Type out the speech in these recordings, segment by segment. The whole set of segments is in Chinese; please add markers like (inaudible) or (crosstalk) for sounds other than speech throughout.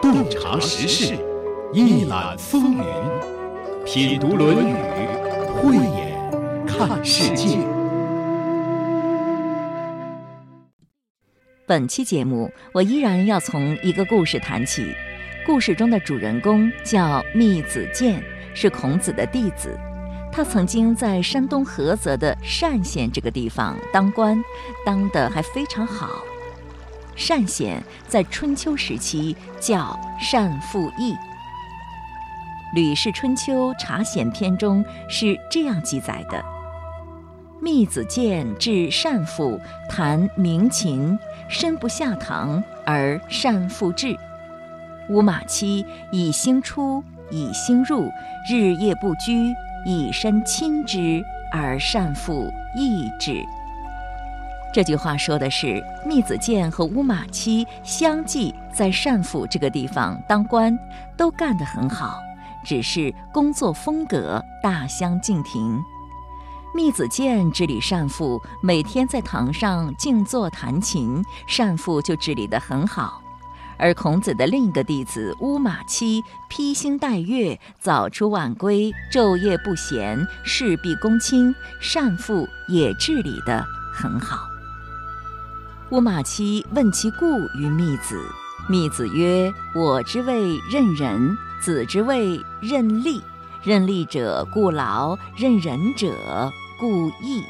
洞察时事，一览风云，品读《论语》，慧眼看世界。本期节目，我依然要从一个故事谈起。故事中的主人公叫密子建，是孔子的弟子。他曾经在山东菏泽的单县这个地方当官，当得还非常好。单显在春秋时期叫单父义，《吕氏春秋·察贤篇》中是这样记载的：密子建至单父，弹鸣琴，身不下堂，而单父至。吾马期以星出，以星入，日夜不居，以身亲之，而单父益之。这句话说的是，密子建和乌马期相继在单父这个地方当官，都干得很好，只是工作风格大相径庭。密子建治理单父，每天在堂上静坐弹琴，单父就治理得很好。而孔子的另一个弟子乌马期披星戴月，早出晚归，昼夜不闲，事必躬亲，单父也治理得很好。乌马期问其故于密子，密子曰：“我之谓任人，子之谓任力。任力者故劳，任人者故义。”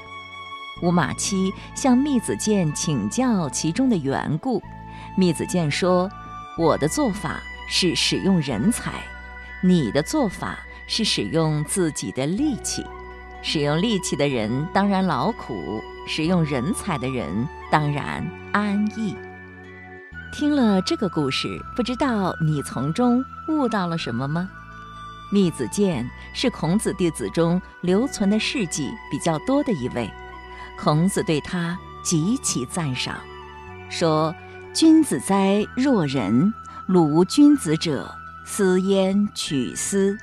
乌马期向密子建请教其中的缘故，密子建说：“我的做法是使用人才，你的做法是使用自己的力气。使用力气的人当然劳苦，使用人才的人。”当然安逸。听了这个故事，不知道你从中悟到了什么吗？密子建是孔子弟子中留存的事迹比较多的一位，孔子对他极其赞赏，说：“君子哉若人！鲁无君子者，斯焉取斯。”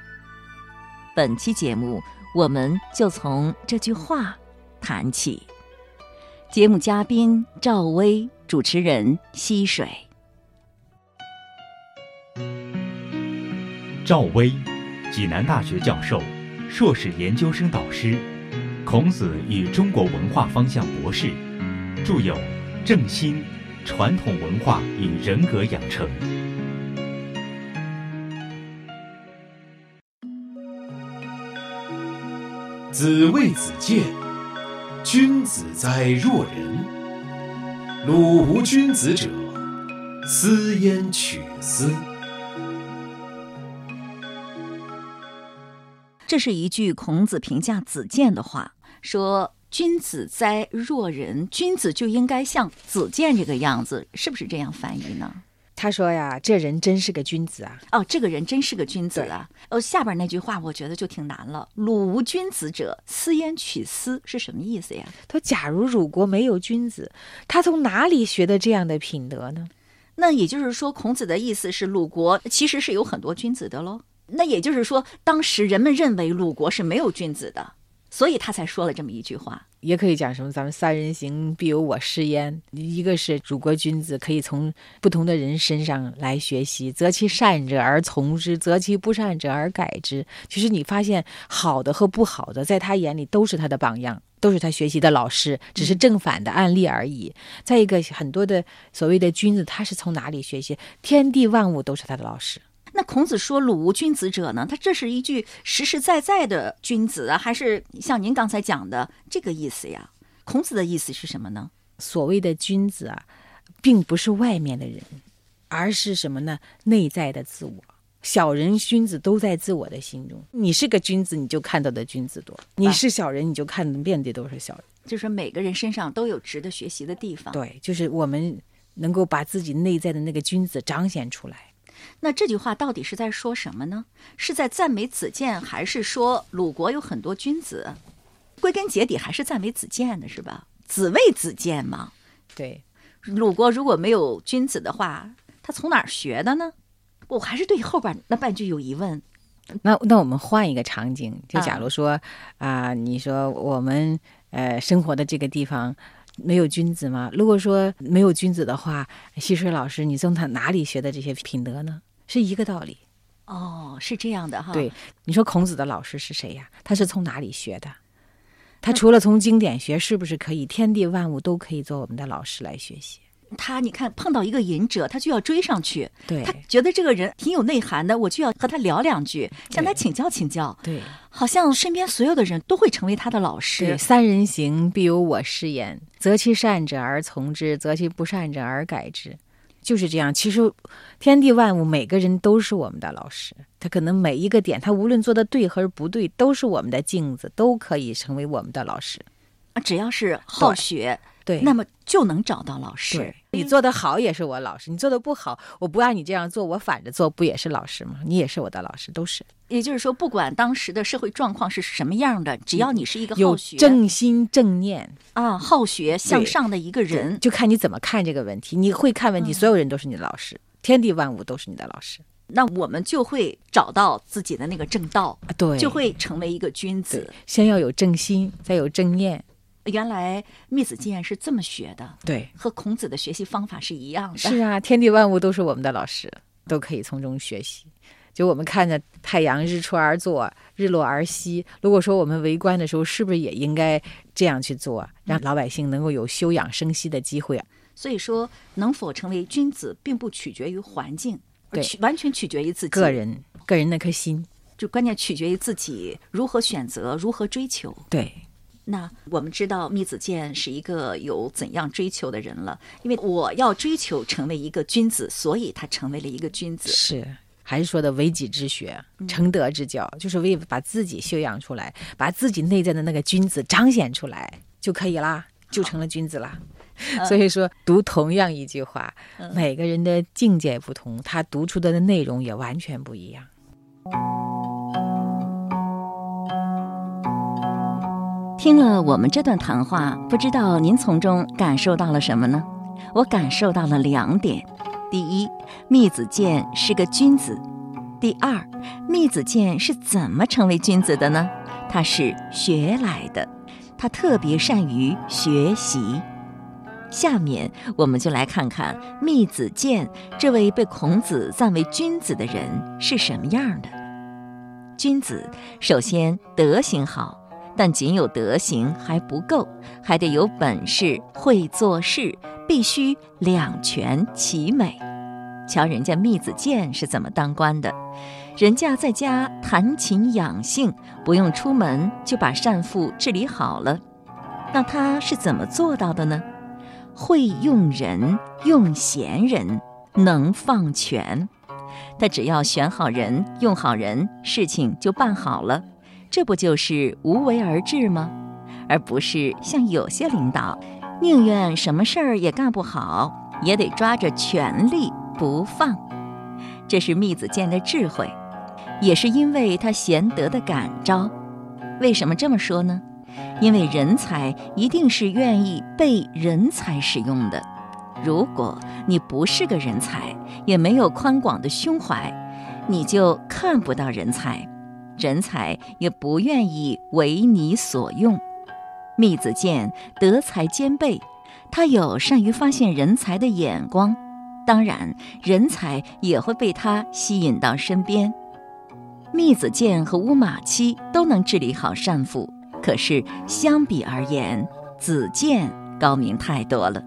本期节目，我们就从这句话谈起。节目嘉宾赵薇，主持人溪水。赵薇，济南大学教授，硕士研究生导师，孔子与中国文化方向博士，著有《正心：传统文化与人格养成》。子谓子建。君子哉若人！鲁无君子者，斯焉取斯？这是一句孔子评价子建的话，说：“君子哉若人！君子就应该像子建这个样子，是不是这样翻译呢？”他说呀，这人真是个君子啊！哦，这个人真是个君子啊！哦，下边那句话我觉得就挺难了。鲁无君子者，斯焉取斯？是什么意思呀？他说，假如鲁国没有君子，他从哪里学的这样的品德呢？那也就是说，孔子的意思是，鲁国其实是有很多君子的喽。那也就是说，当时人们认为鲁国是没有君子的。所以他才说了这么一句话，也可以讲什么？咱们三人行，必有我师焉。一个是主国君子，可以从不同的人身上来学习，择其善者而从之，择其不善者而改之。其实你发现好的和不好的，在他眼里都是他的榜样，都是他学习的老师，只是正反的案例而已。再一个，很多的所谓的君子，他是从哪里学习？天地万物都是他的老师。那孔子说“鲁无君子者”呢？他这是一句实实在在的君子啊，还是像您刚才讲的这个意思呀？孔子的意思是什么呢？所谓的君子啊，并不是外面的人，而是什么呢？内在的自我。小人、君子都在自我的心中。你是个君子，你就看到的君子多；你是小人，你就看的遍地都是小人。就是每个人身上都有值得学习的地方。对，就是我们能够把自己内在的那个君子彰显出来。那这句话到底是在说什么呢？是在赞美子建，还是说鲁国有很多君子？归根结底还是赞美子建的，是吧？子谓子建嘛。对，鲁国如果没有君子的话，他从哪儿学的呢？我还是对后边那半句有疑问。那那我们换一个场景，就假如说啊，你说我们呃生活的这个地方。没有君子吗？如果说没有君子的话，溪水老师，你从他哪里学的这些品德呢？是一个道理。哦，是这样的哈。对，你说孔子的老师是谁呀？他是从哪里学的？他除了从经典学，是不是可以天地万物都可以做我们的老师来学习？他你看碰到一个隐者，他就要追上去。对他觉得这个人挺有内涵的，我就要和他聊两句，向他请教请教。对，好像身边所有的人都会成为他的老对，师。三人行必有我师焉，择其善者而从之，择其不善者而改之。就是这样。其实，天地万物每个人都是我们的老师。他可能每一个点，他无论做的对和不对，都是我们的镜子，都可以成为我们的老师。啊只要是好学，对，那么就能找到老师对。你做的好也是我老师，你做的不好，我不按你这样做，我反着做，不也是老师吗？你也是我的老师，都是也就是说，不管当时的社会状况是什么样的，只要你是一个有好学正心正念，啊、好学向上的一个人，就看你怎么看这个问题。你会看问题，嗯所有人都是你的老师，天地万物都是你的老师那我们就会找到自己的那个正道，啊。对，就会成为一个君子。，先要有正心，再有正念。原来密子建是这么学的，对，和孔子的学习方法是一样的。是啊，天地万物都是我们的老师，都可以从中学习。就我们看着太阳日出而作，日落而息。如果说我们围观的时候，是不是也应该这样去做，让老百姓能够有休养生息的机会啊？所以说，能否成为君子，并不取决于环境，对完全取决于自己个，人个人那颗心，就关键取决于自己如何选择，如何追求。对那我们知道密子健是一个有怎样追求的人了，因为我要追求成为一个君子，所以他成为了一个君子。是。还是说的为己之学，成德之教，就是为把自己修养出来，把自己内在的那个君子彰显出来就可以啦，就成了君子啦。所以说，读同样一句话，每个人的境界不同，他读出的内容也完全不一样。听了我们这段谈话，不知道您从中感受到了什么呢？我感受到了两点：第一，密子建是个君子；第二，密子建是怎么成为君子的呢？他是学来的，他特别善于学习。下面我们就来看看密子建这位被孔子赞为君子的人是什么样的。君子首先德行好。但仅有德行还不够，还得有本事，会做事，必须两全其美。瞧人家密子建是怎么当官的，人家在家弹琴养性，不用出门就把善妇治理好了。那他是怎么做到的呢？会用人，用贤人，能放权。他只要选好人，用好人，事情就办好了。这不就是无为而治吗？而不是像有些领导，宁愿什么事儿也干不好，也得抓着权力不放。这是密子建的智慧，也是因为他贤德的感召。为什么这么说呢？因为人才一定是愿意被人才使用的。如果你不是个人才，也没有宽广的胸怀，你就看不到人才。人才也不愿意为你所用。密子建德才兼备，他有善于发现人才的眼光，当然，人才也会被他吸引到身边。密子建和乌马期都能治理好善妇，可是相比而言，子建高明太多了。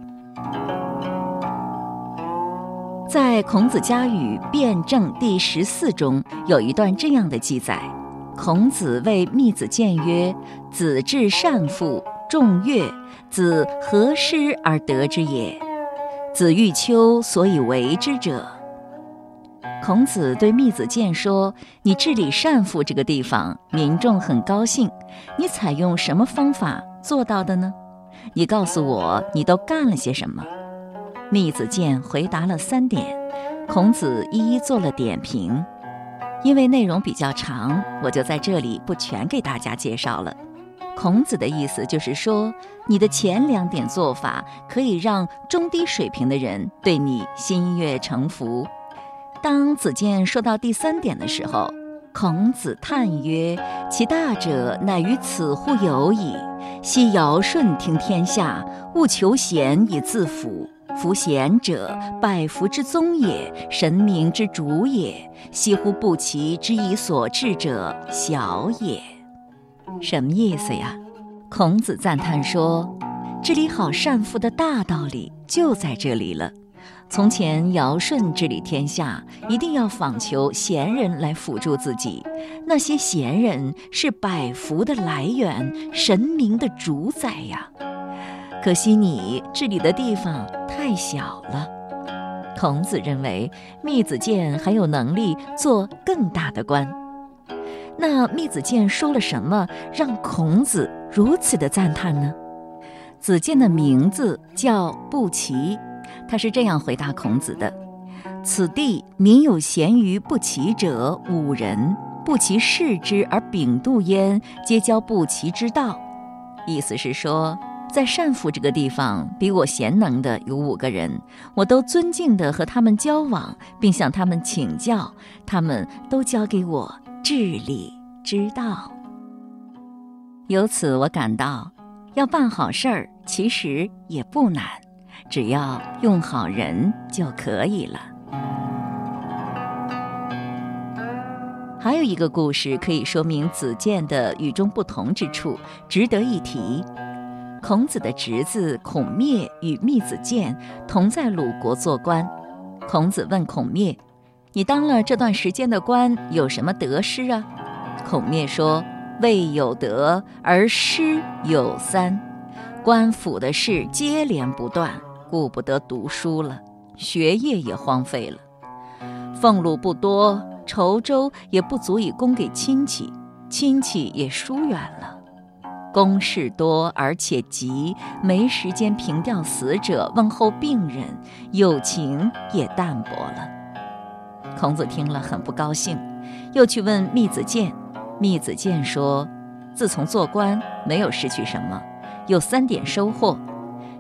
在《孔子家语·辩证》第十四中，有一段这样的记载。孔子谓密子建曰：“子至善父，众乐，子何失而得之也？子欲丘所以为之者。”孔子对密子建说：“你治理善父这个地方，民众很高兴。你采用什么方法做到的呢？你告诉我，你都干了些什么？”密子建回答了三点，孔子一一做了点评。因为内容比较长，我就在这里不全给大家介绍了。孔子的意思就是说，你的前两点做法可以让中低水平的人对你心悦诚服。当子建说到第三点的时候，孔子叹曰：“其大者，乃于此乎有矣！昔尧舜听天下，务求贤以自辅。夫贤者，百福之宗也，神明之主也。惜乎不齐之以所治者，小也。什么意思呀？孔子赞叹说：“治理好善福的大道理就在这里了。从前尧舜治理天下，一定要访求贤人来辅助自己。那些贤人是百福的来源，神明的主宰呀。可惜你治理的地方太小了。”孔子认为，密子建还有能力做更大的官。那密子建说了什么，让孔子如此的赞叹呢？子建的名字叫不齐，他是这样回答孔子的：“此地民有贤于不齐者五人，不齐视之而秉度焉，皆教不齐之道。”意思是说，在单府这个地方，比我贤能的有五个人，我都尊敬地和他们交往，并向他们请教，他们都教给我。治理之道。由此我感到，要办好事儿其实也不难，只要用好人就可以了。还有一个故事可以说明子建的与众不同之处，值得一提。孔子的侄子孔灭与密子建同在鲁国做官，孔子问孔灭。你当了这段时间的官，有什么得失啊？孔灭说：“未有得，而失有三。官府的事接连不断，顾不得读书了，学业也荒废了。俸禄不多，稠州也不足以供给亲戚，亲戚也疏远了。公事多而且急，没时间凭吊死者，问候病人，友情也淡薄了。”孔子听了很不高兴，又去问密子建。密子建说：“自从做官，没有失去什么，有三点收获。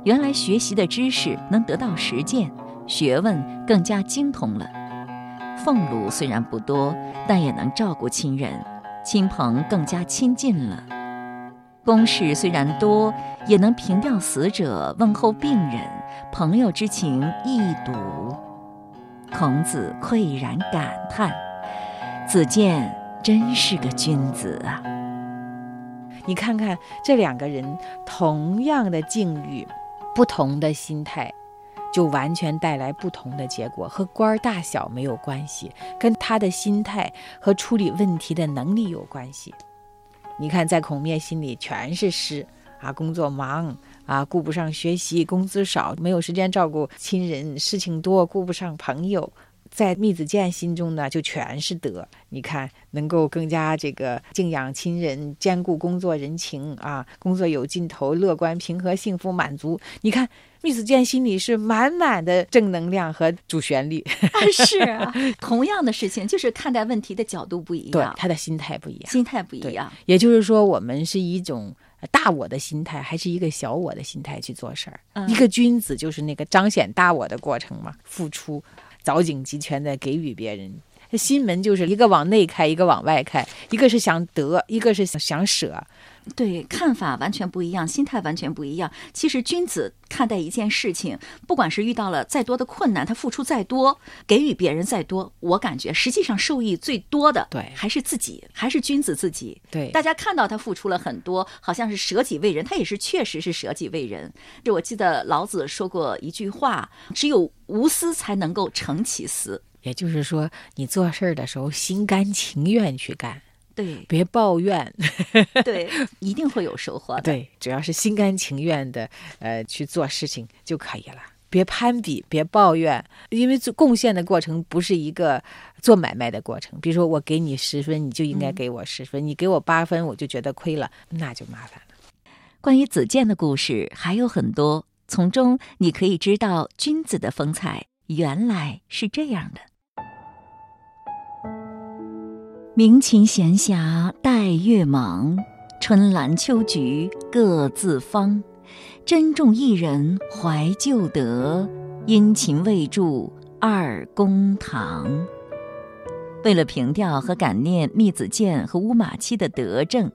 原来学习的知识能得到实践，学问更加精通了。俸禄虽然不多，但也能照顾亲人，亲朋更加亲近了。公事虽然多，也能凭吊死者，问候病人，朋友之情易笃。”孔子喟然感叹：“子建真是个君子啊！你看看这两个人，同样的境遇，不同的心态，就完全带来不同的结果。和官儿大小没有关系，跟他的心态和处理问题的能力有关系。你看，在孔灭心里全是诗啊，工作忙。”啊，顾不上学习，工资少，没有时间照顾亲人，事情多，顾不上朋友。在密子健心中呢，就全是德。你看，能够更加这个敬仰亲人，兼顾工作人情啊，工作有劲头，乐观平和，幸福满足。你看，密子健心里是满满的正能量和主旋律。是啊，同样的事情，就是看待问题的角度不一样，对他的心态不一样，心态不一样。也就是说，我们是一种。大我的心态还是一个小我的心态去做事儿。一个君子就是那个彰显大我的过程嘛，付出，凿井集权的给予别人。心门就是一个往内开，一个往外开，一个是想得，一个是想舍。对，看法完全不一样，心态完全不一样。其实君子看待一件事情，不管是遇到了再多的困难，他付出再多，给予别人再多，我感觉实际上受益最多的，对，还是自己，还是君子自己。对，大家看到他付出了很多，好像是舍己为人，他也是确实是舍己为人。就我记得老子说过一句话：只有无私才能够成其私。也就是说，你做事儿的时候心甘情愿去干。对，别抱怨，(laughs) 对，一定会有收获的。对，只要是心甘情愿的，呃，去做事情就可以了。别攀比，别抱怨，因为做贡献的过程不是一个做买卖的过程。比如说，我给你十分，你就应该给我十分；你给我八分，我就觉得亏了，那就麻烦了。关于子建的故事还有很多，从中你可以知道君子的风采原来是这样的。鸣琴闲暇待月忙，春兰秋菊各自芳。珍重一人怀旧德，殷勤为助二公堂。为了凭吊和感念密子建和乌马期的德政，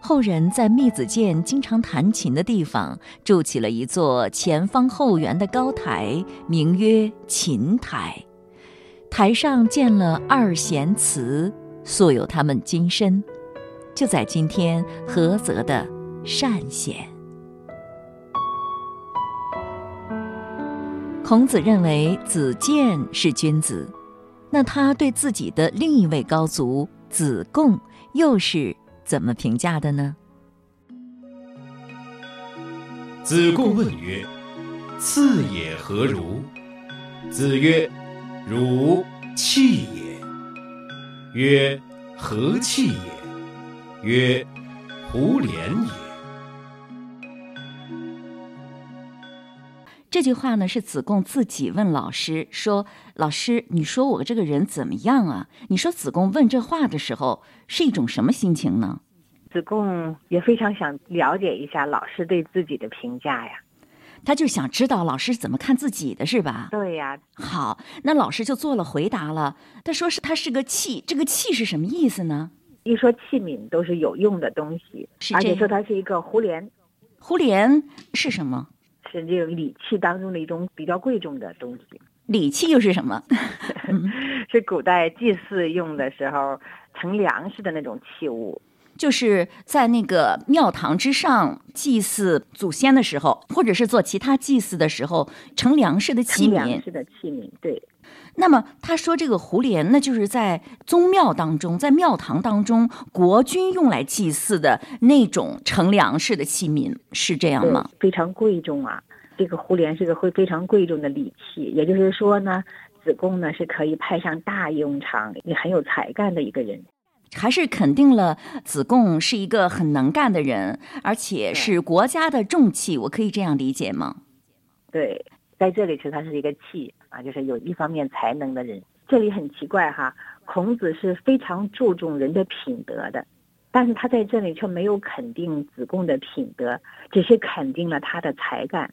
后人在密子建经常弹琴的地方筑起了一座前方后圆的高台，名曰琴台。台上建了二弦祠，素有他们金身，就在今天菏泽的单县。孔子认为子建是君子，那他对自己的另一位高足子贡又是？怎么评价的呢？子贡问曰：“次也何如？”子曰：“汝气也。”曰：“何气也？”曰：“胡连也。”这句话呢，是子贡自己问老师说：“老师，你说我这个人怎么样啊？”你说子贡问这话的时候是一种什么心情呢？子贡也非常想了解一下老师对自己的评价呀，他就想知道老师怎么看自己的是吧？对呀。好，那老师就做了回答了。他说是他是个器，这个器是什么意思呢？一说器皿都是有用的东西，而且说它是一个胡莲。胡莲是什么？是这种礼器当中的一种比较贵重的东西。礼器又是什么？(laughs) 是古代祭祀用的时候盛粮食的那种器物。就是在那个庙堂之上祭祀祖先的时候，或者是做其他祭祀的时候盛粮食的器皿。粮食的器皿，对。那么他说这个胡莲，那就是在宗庙当中，在庙堂当中，国君用来祭祀的那种盛粮食的器皿，是这样吗？非常贵重啊！这个胡莲是个会非常贵重的礼器，也就是说呢，子贡呢是可以派上大用场，也很有才干的一个人。还是肯定了子贡是一个很能干的人，而且是国家的重器，我可以这样理解吗？对，在这里其实他是一个器啊，就是有一方面才能的人。这里很奇怪哈，孔子是非常注重人的品德的，但是他在这里却没有肯定子贡的品德，只是肯定了他的才干。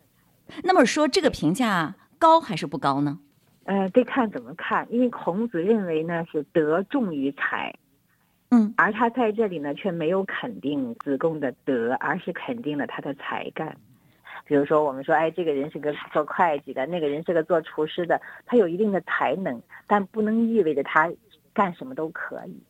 那么说这个评价高还是不高呢？呃，得看怎么看，因为孔子认为呢是德重于才。嗯，而他在这里呢，却没有肯定子贡的德，而是肯定了他的才干。比如说，我们说，哎，这个人是个做会计的，那个人是个做厨师的，他有一定的才能，但不能意味着他干什么都可以。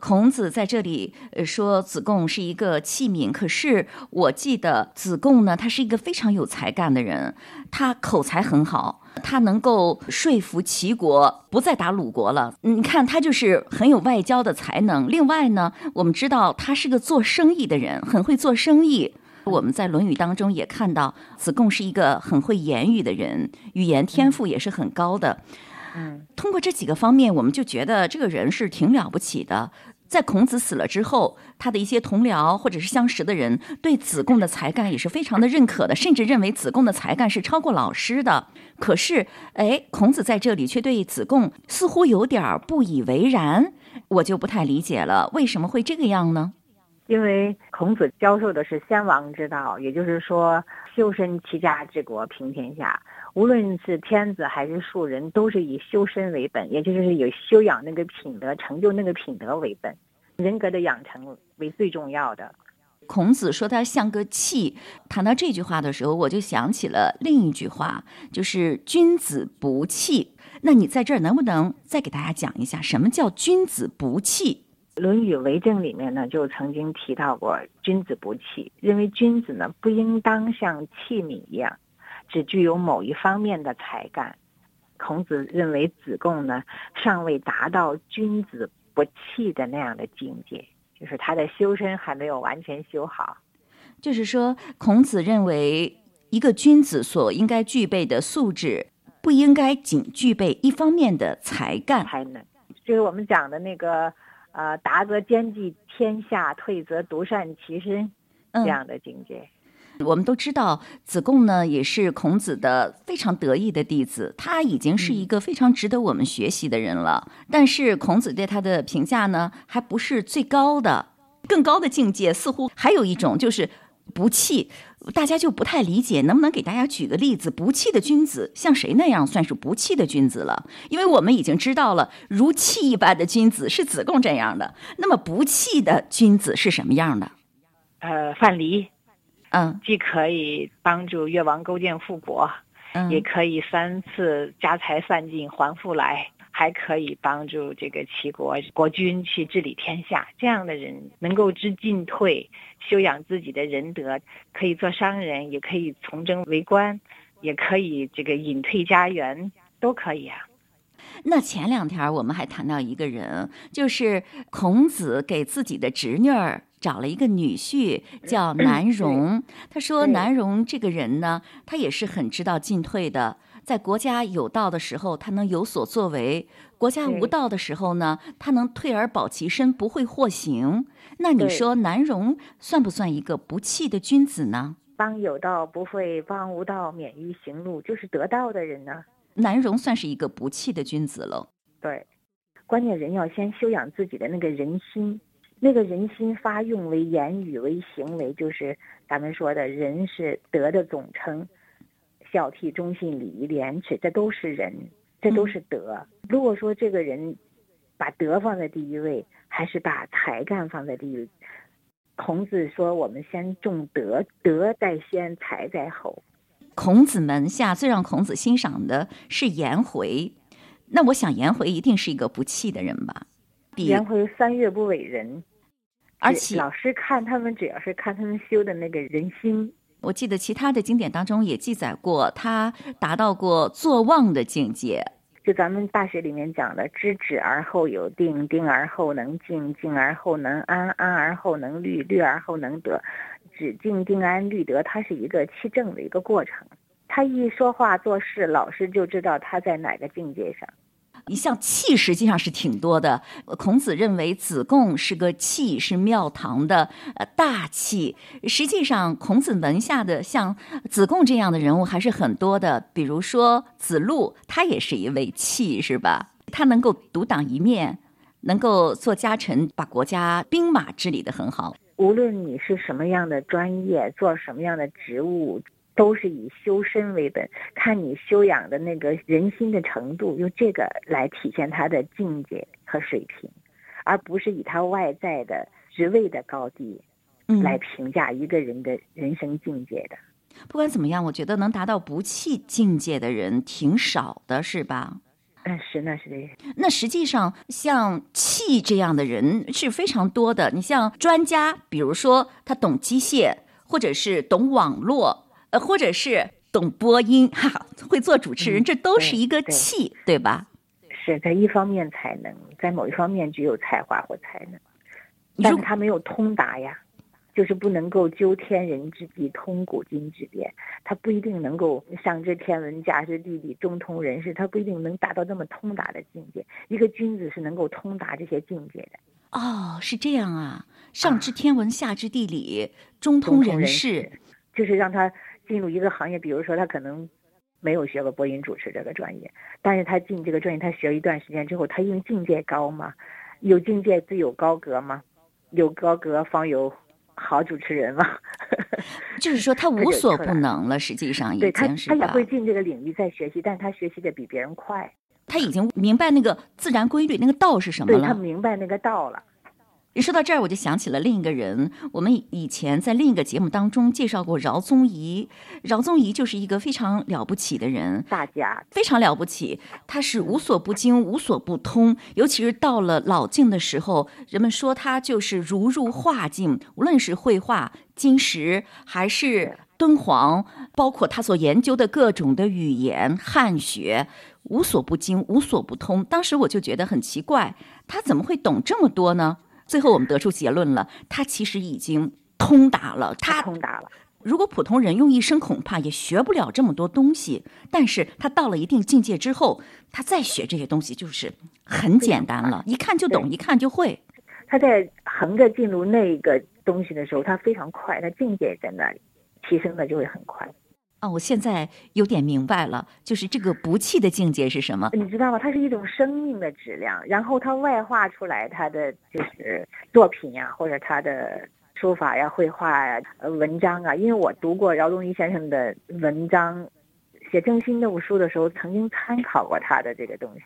孔子在这里呃说子贡是一个器皿，可是我记得子贡呢，他是一个非常有才干的人，他口才很好，他能够说服齐国不再打鲁国了。你看他就是很有外交的才能。另外呢，我们知道他是个做生意的人，很会做生意。我们在《论语》当中也看到子贡是一个很会言语的人，语言天赋也是很高的。通过这几个方面，我们就觉得这个人是挺了不起的。在孔子死了之后，他的一些同僚或者是相识的人对子贡的才干也是非常的认可的，甚至认为子贡的才干是超过老师的。可是，哎，孔子在这里却对子贡似乎有点不以为然，我就不太理解了，为什么会这个样呢？因为孔子教授的是先王之道，也就是说修身齐家治国平天下。无论是天子还是庶人，都是以修身为本，也就是以修养那个品德、成就那个品德为本，人格的养成为最重要的。孔子说他像个器，谈到这句话的时候，我就想起了另一句话，就是“君子不器”。那你在这儿能不能再给大家讲一下，什么叫“君子不器”？《论语为政》里面呢，就曾经提到过“君子不器”，认为君子呢不应当像器皿一样。只具有某一方面的才干，孔子认为子贡呢尚未达到君子不器的那样的境界，就是他的修身还没有完全修好。就是说，孔子认为一个君子所应该具备的素质，不应该仅具备一方面的才干才能，就是我们讲的那个呃，达则兼济天下，退则独善其身这样的境界。我们都知道，子贡呢也是孔子的非常得意的弟子，他已经是一个非常值得我们学习的人了。但是孔子对他的评价呢，还不是最高的，更高的境界似乎还有一种就是不弃。大家就不太理解，能不能给大家举个例子？不弃的君子像谁那样算是不弃的君子了？因为我们已经知道了，如弃一般的君子是子贡这样的。那么不弃的君子是什么样的？呃范蠡，嗯既可以帮助越王勾践复国，嗯，也可以三次家财散尽还复来，还可以帮助这个齐国国君去治理天下。这样的人能够知进退，修养自己的仁德，可以做商人，也可以从政为官，也可以这个隐退家园，都可以啊。那前两天我们还谈到一个人，就是孔子给自己的侄女儿找了一个女婿，叫 (clears throat) 南荣。他说南荣这个人呢，他也是很知道进退的。在国家有道的时候，他能有所作为；国家无道的时候呢，他能退而保其身，不会获刑。那你说南荣算不算一个不弃的君子呢？帮有道不会，帮无道免于行路，就是得道的人呢。南荣算是一个不弃的君子了。对，关键人要先修养自己的那个人心，那个人心发用为言语为行为，就是咱们说的人是德的总称，孝悌忠信礼义廉耻，这都是人，这都是德。如果说这个人把德放在第一位，还是把才干放在第一位？孔子说：“我们先重德，德在先，才在后。”孔子门下最让孔子欣赏的是颜回，那我想颜回一定是一个不弃的人吧？颜回三月不伟人，只而且老师看他们，主要是看他们修的那个人心，我记得其他的经典当中也记载过，他达到过坐忘的境界。就咱们大学里面讲的“知止而后有定，定而后能静，静而后能安，安而后能虑，虑而后能得”。止静定安虑得，它是一个气正的一个过程。他一说话做事，老师就知道他在哪个境界上。你像气实际上是挺多的。孔子认为子贡是个气，是庙堂的呃大气。实际上，孔子门下的像子贡这样的人物还是很多的。比如说子路，他也是一位气，是吧？他能够独当一面，能够做家臣，把国家兵马治理得很好。无论你是什么样的专业，做什么样的职务，都是以修身为本，看你修养的那个人心的程度，用这个来体现他的境界和水平，而不是以他外在的职位的高低嗯，来评价一个人的人生境界的。不管怎么样，我觉得能达到不弃境界的人挺少的，是吧？嗯，是那是的那实际上，像气这样的人是非常多的。你像专家，比如说他懂机械，或者是懂网络，呃，或者是懂播音，哈，会做主持人，嗯这都是一个气，对吧？是在一方面才能，在某一方面具有才华或才能，但是他没有通达呀，就是不能够究天人之际，通古今之变。他不一定能够上知天文，下知地理，中通人事，他不一定能达到那么通达的境界。一个君子是能够通达这些境界的，哦，是这样啊，上知天文，下知地理，中通人事，就是让他进入一个行业，比如说他可能。没有学过播音主持这个专业，但是他进这个专业，他学了一段时间之后，他因为境界高嘛，有境界自有高阁嘛，有高阁方有好主持人嘛。(laughs) 就是说他无所不能了。实际上已对他经，是吧？他也会进这个领域再学习，但是他学习的比别人快，他已经明白那个自然规律，那个道是什么对他。明白那个道了。一说到这儿，我就想起了另一个人。我们以前在另一个节目当中介绍过饶宗颐，饶宗颐就是一个非常了不起的人，大家非常了不起。他是无所不精，无所不通。尤其是到了老境的时候，人们说他就是如入画境，无论是绘画、金石，还是敦煌，包括他所研究的各种的语言、汉学，无所不精，无所不通。当时我就觉得很奇怪，他怎么会懂这么多呢？最后我们得出结论了，他其实已经通达了。他通达了，如果普通人用一生，恐怕也学不了这么多东西。但是他到了一定境界之后，他再学这些东西就是很简单了，一看就懂，一看就会。他在横着进入那个东西的时候，他非常快，他境界在那里，提升的就会很快。啊，我现在有点明白了，就是这个不弃的境界是什么？你知道吗？它是一种生命的质量，然后它外化出来，它的就是作品呀，或者他的书法呀、绘画呀、呃文章啊。因为我读过饶宗颐先生的文章，写《正心那部书的时候，曾经参考过他的这个东西，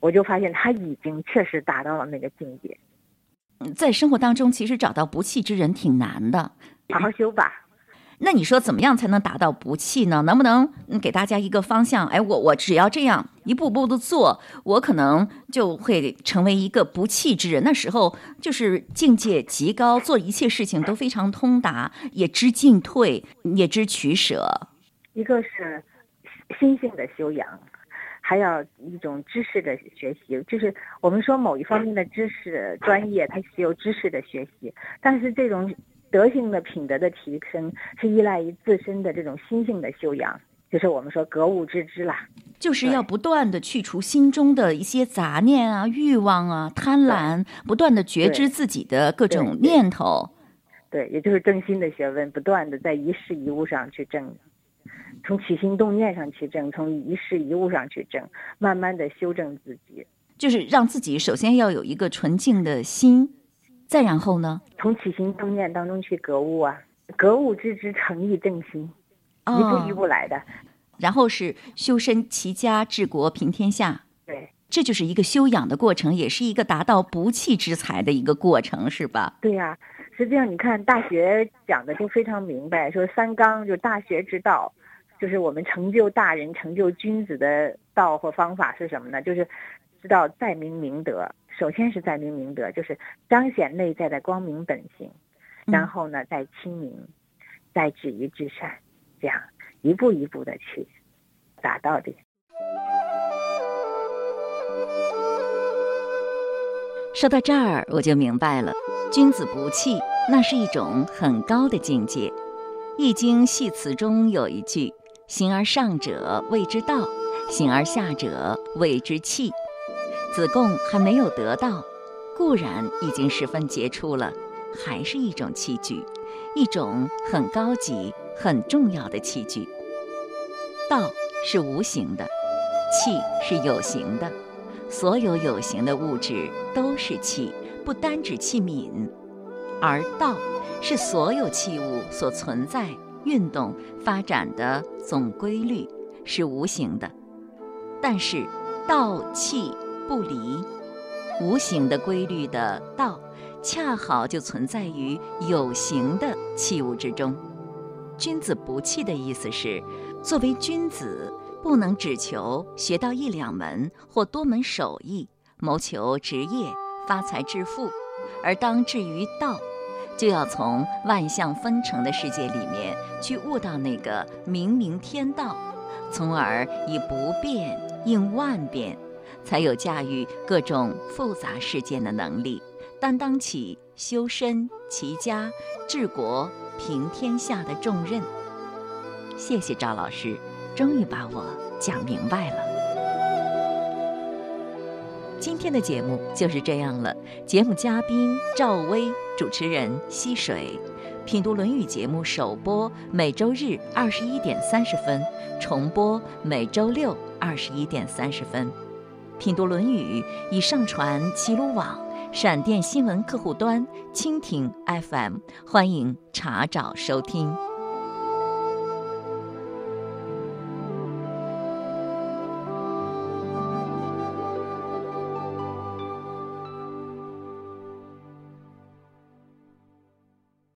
我就发现他已经确实达到了那个境界。在生活当中，其实找到不弃之人挺难的。好好修吧。那你说怎么样才能达到不弃呢？能不能给大家一个方向？哎，我我只要这样一步步的做，我可能就会成为一个不弃之人。那时候就是境界极高，做一切事情都非常通达，也知进退，也知取舍。一个是心性的修养，还要一种知识的学习。就是我们说某一方面的知识专业，它是有知识的学习，但是这种。德性的品德的提升是依赖于自身的这种心性的修养，就是我们说格物致知啦，就是要不断的去除心中的一些杂念啊、欲望啊、贪婪，不断的觉知自己的各种念头。对，也就是正心的学问，不断的在一事一物上去正，从起心动念上去正，从一事一物上去正，慢慢的修正自己，就是让自己首先要有一个纯净的心。再然后呢？从起心动念当中去格物啊，格物致知，诚意正心，一步一步来的。然后是修身齐家治国平天下。对，这就是一个修养的过程，也是一个达到不弃之才的一个过程，是吧？对呀，实际上你看大学讲的就非常明白，说三纲就是大学之道，就是我们成就大人、成就君子的道或方法是什么呢？就是知道在明明德。首先是在明明德，就是彰显内在的光明本性，然后呢，再亲民，再止于至善，这样一步一步的去达到的。说到这儿，我就明白了，君子不器，那是一种很高的境界。《易经》系辞中有一句：“形而上者谓之道，形而下者谓之器。”子贡还没有得到，固然已经十分杰出了，还是一种器具，一种很高级、很重要的器具。道是无形的，气是有形的，所有有形的物质都是气，不单指器皿，而道是所有器物所存在、运动、发展的总规律，是无形的。但是道气。不离无形的规律的道，恰好就存在于有形的器物之中。君子不器的意思是，作为君子，不能只求学到一两门或多门手艺，谋求职业发财致富，而当至于道，就要从万象纷呈的世界里面去悟到那个明明天道，从而以不变应万变。才有驾驭各种复杂事件的能力，担当起修身齐家治国平天下的重任。谢谢赵老师，终于把我讲明白了。今天的节目就是这样了。节目嘉宾赵薇，主持人溪水。品读《论语》节目首播每周日二十一点三十分，重播每周六二十一点三十分。品读《论语》已上传齐鲁网、闪电新闻客户端、蜻蜓 FM，欢迎查找收听。